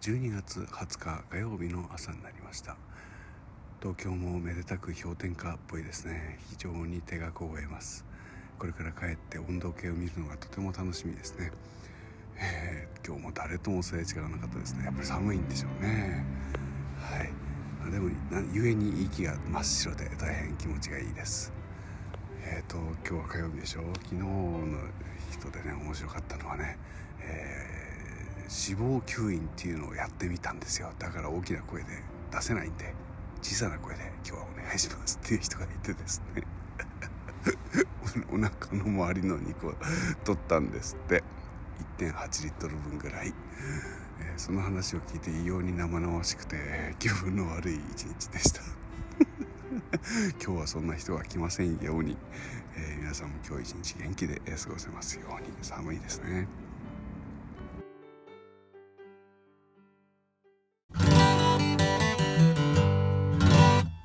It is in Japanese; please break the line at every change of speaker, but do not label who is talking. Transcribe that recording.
12月20日火曜日の朝になりました。東京もめでたく氷点下っぽいですね。非常に手が凍えます。これから帰って温度計を見るのがとても楽しみですね、えー、今日も誰ともすれ違わなかったですね。やっぱり寒いんでしょうね。はい。でも故に息が真っ白で大変気持ちがいいです。えっ、ー、と今日は火曜日でしょ？昨日の人でね面白かったのはね、えー、死亡吸引っていうのをやってみたんですよ。だから大きな声で出せないんで小さな声で「今日はお願いします」っていう人がいてですね。お腹の周りの肉を取ったんですって。1.8リットル分ぐらい、えー、その話を聞いて異様に生々しくて気分の悪い一日でした。今日はそんな人が来ませんように、えー、皆さんも今日一日元気で過ごせますように。寒いですね。